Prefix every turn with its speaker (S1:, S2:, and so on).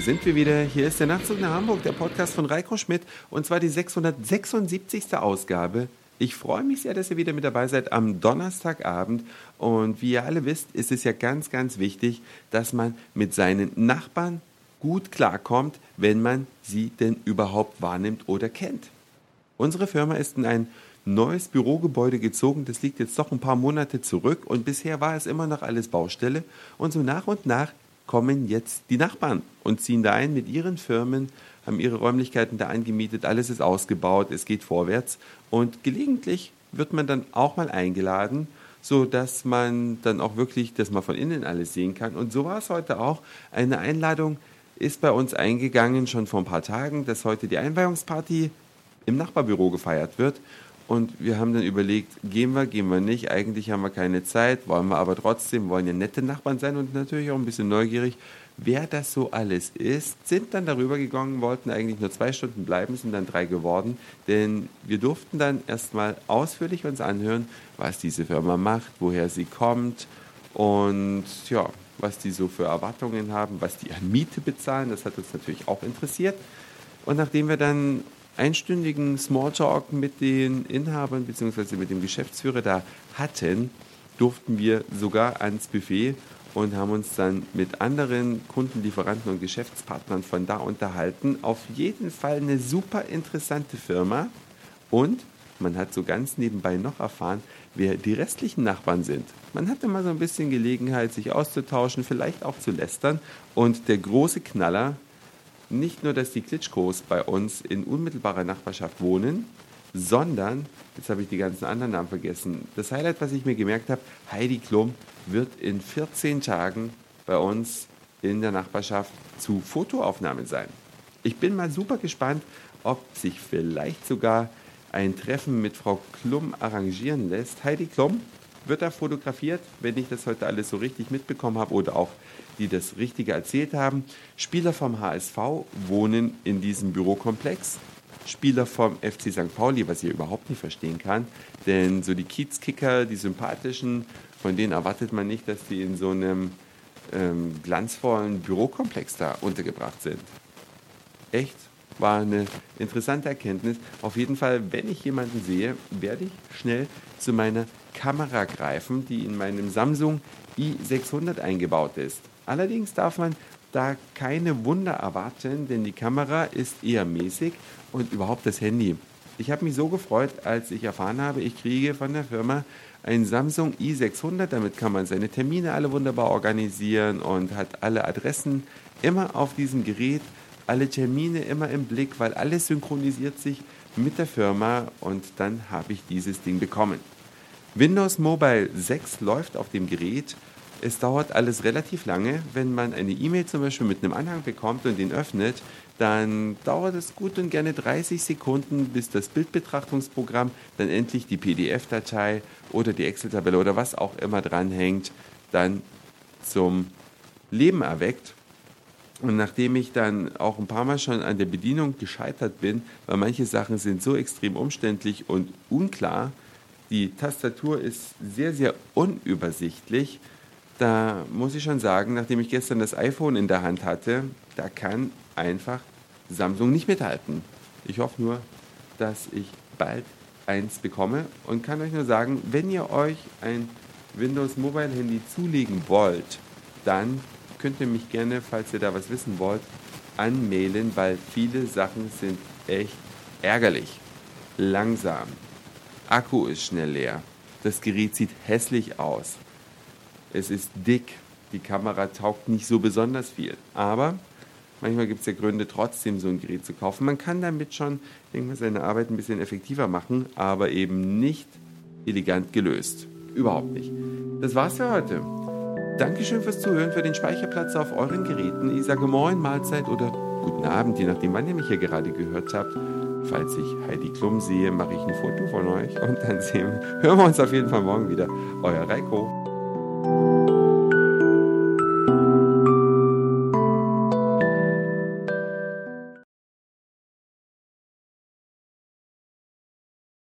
S1: sind wir wieder. Hier ist der Nachtzug nach Hamburg, der Podcast von Reiko Schmidt und zwar die 676. Ausgabe. Ich freue mich sehr, dass ihr wieder mit dabei seid am Donnerstagabend und wie ihr alle wisst, ist es ja ganz, ganz wichtig, dass man mit seinen Nachbarn gut klarkommt, wenn man sie denn überhaupt wahrnimmt oder kennt. Unsere Firma ist in ein neues Bürogebäude gezogen. Das liegt jetzt doch ein paar Monate zurück und bisher war es immer noch alles Baustelle. Und so nach und nach kommen jetzt die Nachbarn und ziehen da ein mit ihren Firmen, haben ihre Räumlichkeiten da angemietet, alles ist ausgebaut, es geht vorwärts und gelegentlich wird man dann auch mal eingeladen, so dass man dann auch wirklich das mal von innen alles sehen kann. Und so war es heute auch. Eine Einladung ist bei uns eingegangen schon vor ein paar Tagen, dass heute die Einweihungsparty im Nachbarbüro gefeiert wird. Und wir haben dann überlegt, gehen wir, gehen wir nicht. Eigentlich haben wir keine Zeit, wollen wir aber trotzdem, wollen ja nette Nachbarn sein und natürlich auch ein bisschen neugierig, wer das so alles ist. Sind dann darüber gegangen, wollten eigentlich nur zwei Stunden bleiben, sind dann drei geworden. Denn wir durften dann erstmal ausführlich uns anhören, was diese Firma macht, woher sie kommt und ja, was die so für Erwartungen haben, was die an Miete bezahlen. Das hat uns natürlich auch interessiert. Und nachdem wir dann einstündigen Smalltalk mit den Inhabern bzw. mit dem Geschäftsführer da hatten, durften wir sogar ans Buffet und haben uns dann mit anderen Kunden, Lieferanten und Geschäftspartnern von da unterhalten. Auf jeden Fall eine super interessante Firma und man hat so ganz nebenbei noch erfahren, wer die restlichen Nachbarn sind. Man hatte mal so ein bisschen Gelegenheit, sich auszutauschen, vielleicht auch zu lästern. Und der große Knaller nicht nur, dass die Klitschkos bei uns in unmittelbarer Nachbarschaft wohnen, sondern, jetzt habe ich die ganzen anderen Namen vergessen, das Highlight, was ich mir gemerkt habe, Heidi Klum wird in 14 Tagen bei uns in der Nachbarschaft zu Fotoaufnahmen sein. Ich bin mal super gespannt, ob sich vielleicht sogar ein Treffen mit Frau Klum arrangieren lässt. Heidi Klum wird da fotografiert, wenn ich das heute alles so richtig mitbekommen habe oder auch die das Richtige erzählt haben. Spieler vom HSV wohnen in diesem Bürokomplex. Spieler vom FC St. Pauli, was ich überhaupt nicht verstehen kann. Denn so die Kiezkicker, die sympathischen, von denen erwartet man nicht, dass die in so einem ähm, glanzvollen Bürokomplex da untergebracht sind. Echt? War eine interessante Erkenntnis. Auf jeden Fall, wenn ich jemanden sehe, werde ich schnell zu meiner Kamera greifen, die in meinem Samsung i600 eingebaut ist. Allerdings darf man da keine Wunder erwarten, denn die Kamera ist eher mäßig und überhaupt das Handy. Ich habe mich so gefreut, als ich erfahren habe, ich kriege von der Firma ein Samsung i600. Damit kann man seine Termine alle wunderbar organisieren und hat alle Adressen immer auf diesem Gerät, alle Termine immer im Blick, weil alles synchronisiert sich mit der Firma und dann habe ich dieses Ding bekommen. Windows Mobile 6 läuft auf dem Gerät es dauert alles relativ lange. Wenn man eine E-Mail zum Beispiel mit einem Anhang bekommt und den öffnet, dann dauert es gut und gerne 30 Sekunden, bis das Bildbetrachtungsprogramm dann endlich die PDF-Datei oder die Excel-Tabelle oder was auch immer dranhängt, dann zum Leben erweckt. Und nachdem ich dann auch ein paar Mal schon an der Bedienung gescheitert bin, weil manche Sachen sind so extrem umständlich und unklar, die Tastatur ist sehr, sehr unübersichtlich da muss ich schon sagen, nachdem ich gestern das iPhone in der Hand hatte, da kann einfach Samsung nicht mithalten. Ich hoffe nur, dass ich bald eins bekomme und kann euch nur sagen, wenn ihr euch ein Windows Mobile Handy zulegen wollt, dann könnt ihr mich gerne, falls ihr da was wissen wollt, anmailen, weil viele Sachen sind echt ärgerlich. Langsam. Akku ist schnell leer. Das Gerät sieht hässlich aus es ist dick, die Kamera taugt nicht so besonders viel. Aber manchmal gibt es ja Gründe, trotzdem so ein Gerät zu kaufen. Man kann damit schon denke mal, seine Arbeit ein bisschen effektiver machen, aber eben nicht elegant gelöst. Überhaupt nicht. Das war's für heute. Dankeschön fürs Zuhören, für den Speicherplatz auf euren Geräten. Ich sage Moin, Mahlzeit oder guten Abend, je nachdem, wann ihr mich hier gerade gehört habt. Falls ich Heidi Klum sehe, mache ich ein Foto von euch und dann sehen, hören wir uns auf jeden Fall morgen wieder. Euer Reiko.